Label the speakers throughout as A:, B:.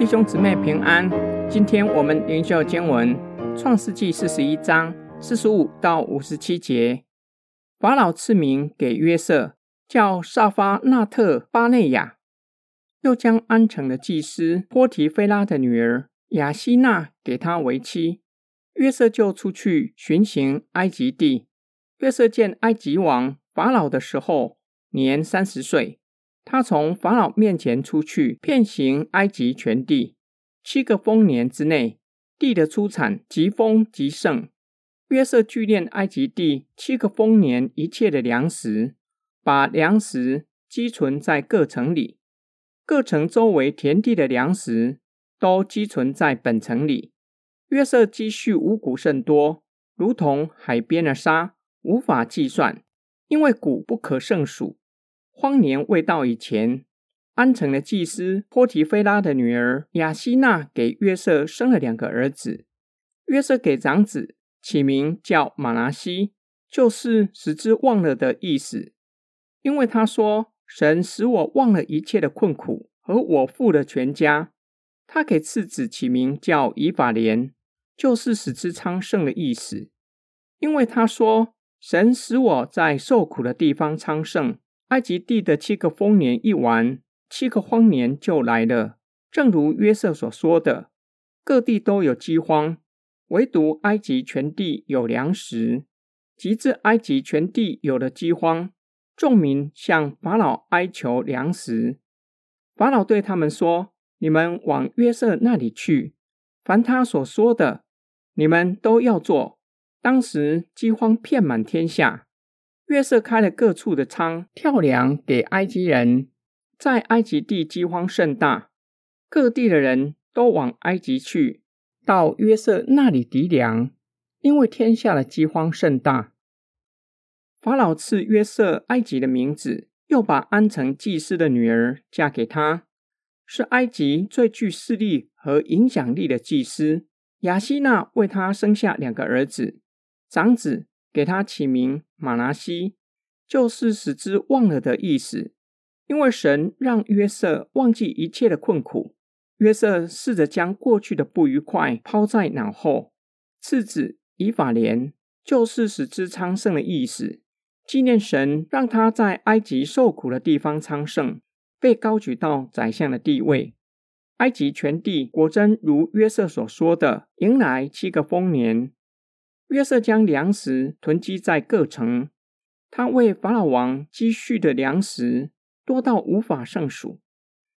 A: 弟兄姊妹平安，今天我们灵修经文创世纪四十一章四十五到五十七节。法老赐名给约瑟，叫萨发纳特巴内亚，又将安城的祭司波提菲拉的女儿雅西娜给他为妻。约瑟就出去巡行埃及地。约瑟见埃及王法老的时候，年三十岁。他从法老面前出去，遍行埃及全地。七个丰年之内，地的出产极丰极盛。约瑟聚敛埃及地七个丰年一切的粮食，把粮食积存在各城里。各城周围田地的粮食都积存在本城里。约瑟积蓄五谷甚多，如同海边的沙，无法计算，因为谷不可胜数。荒年未到以前，安城的祭司波提菲拉的女儿雅西娜给约瑟生了两个儿子。约瑟给长子起名叫马拿西，就是使之忘了的意思。因为他说：“神使我忘了一切的困苦和我父的全家。”他给次子起名叫以法莲，就是使之昌盛的意思。因为他说：“神使我在受苦的地方昌盛。”埃及地的七个丰年一完，七个荒年就来了。正如约瑟所说的，各地都有饥荒，唯独埃及全地有粮食。及至埃及全地有了饥荒，众民向法老哀求粮食。法老对他们说：“你们往约瑟那里去，凡他所说的，你们都要做。”当时饥荒遍满天下。约瑟开了各处的仓，跳粮给埃及人。在埃及地饥荒甚大，各地的人都往埃及去，到约瑟那里抵粮，因为天下的饥荒甚大。法老赐约瑟埃及的名字，又把安城祭司的女儿嫁给他，是埃及最具势力和影响力的祭司。雅西娜为他生下两个儿子，长子。给他起名马拿西，就是使之忘了的意思。因为神让约瑟忘记一切的困苦，约瑟试着将过去的不愉快抛在脑后。次子以法莲，就是使之昌盛的意思。纪念神让他在埃及受苦的地方昌盛，被高举到宰相的地位。埃及全地果真如约瑟所说的，迎来七个丰年。约瑟将粮食囤积在各城，他为法老王积蓄的粮食多到无法胜数。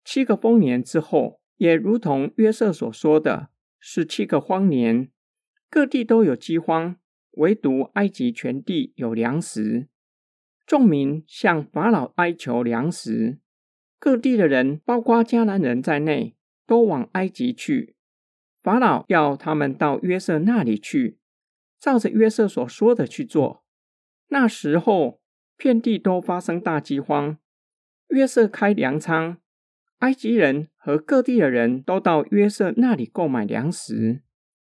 A: 七个丰年之后，也如同约瑟所说的，是七个荒年，各地都有饥荒，唯独埃及全地有粮食。众民向法老哀求粮食，各地的人，包括迦南人在内，都往埃及去。法老要他们到约瑟那里去。照着约瑟所说的去做。那时候，遍地都发生大饥荒。约瑟开粮仓，埃及人和各地的人都到约瑟那里购买粮食。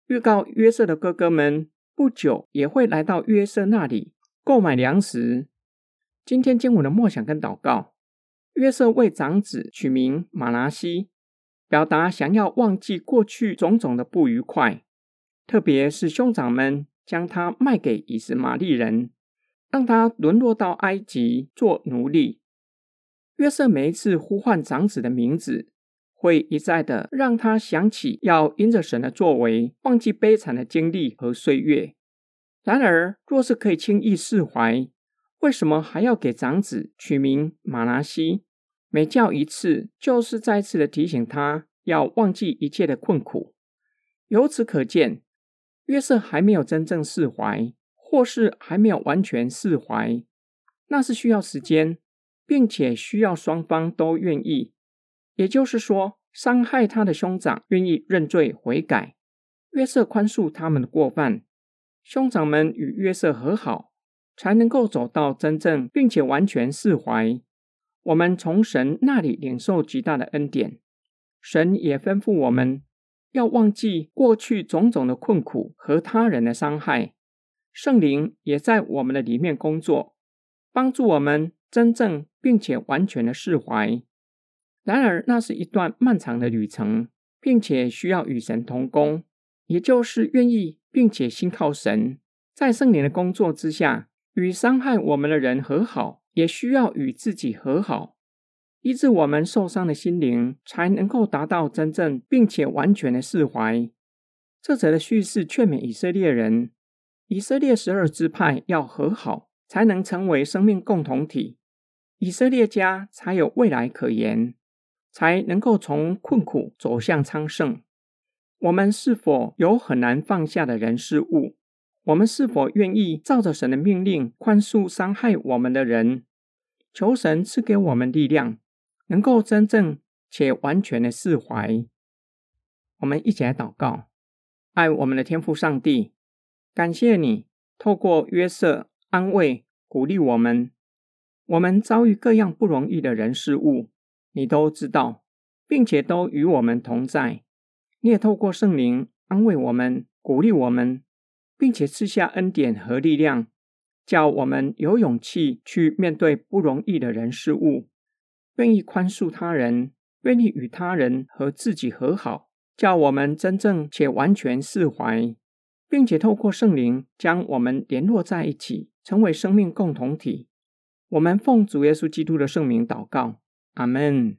A: 预告约瑟的哥哥们不久也会来到约瑟那里购买粮食。今天经文的默想跟祷告，约瑟为长子取名马拿西，表达想要忘记过去种种的不愉快，特别是兄长们。将他卖给以实玛利人，让他沦落到埃及做奴隶。约瑟每一次呼唤长子的名字，会一再的让他想起要因着神的作为，忘记悲惨的经历和岁月。然而，若是可以轻易释怀，为什么还要给长子取名马拿西？每叫一次，就是再次的提醒他要忘记一切的困苦。由此可见。约瑟还没有真正释怀，或是还没有完全释怀，那是需要时间，并且需要双方都愿意。也就是说，伤害他的兄长愿意认罪悔改，约瑟宽恕他们的过犯，兄长们与约瑟和好，才能够走到真正并且完全释怀。我们从神那里领受极大的恩典，神也吩咐我们。要忘记过去种种的困苦和他人的伤害，圣灵也在我们的里面工作，帮助我们真正并且完全的释怀。然而，那是一段漫长的旅程，并且需要与神同工，也就是愿意并且信靠神，在圣灵的工作之下，与伤害我们的人和好，也需要与自己和好，医治我们受伤的心灵，才能够达到真正并且完全的释怀。这则的叙事劝勉以色列人，以色列十二支派要和好，才能成为生命共同体，以色列家才有未来可言。才能够从困苦走向昌盛。我们是否有很难放下的人事物？我们是否愿意照着神的命令宽恕伤害我们的人？求神赐给我们力量，能够真正且完全的释怀。我们一起来祷告：爱我们的天父上帝，感谢你透过约瑟安慰鼓励我们。我们遭遇各样不容易的人事物。你都知道，并且都与我们同在。你也透过圣灵安慰我们、鼓励我们，并且赐下恩典和力量，叫我们有勇气去面对不容易的人事物，愿意宽恕他人，愿意与他人和自己和好，叫我们真正且完全释怀，并且透过圣灵将我们联络在一起，成为生命共同体。我们奉主耶稣基督的圣名祷告。阿门。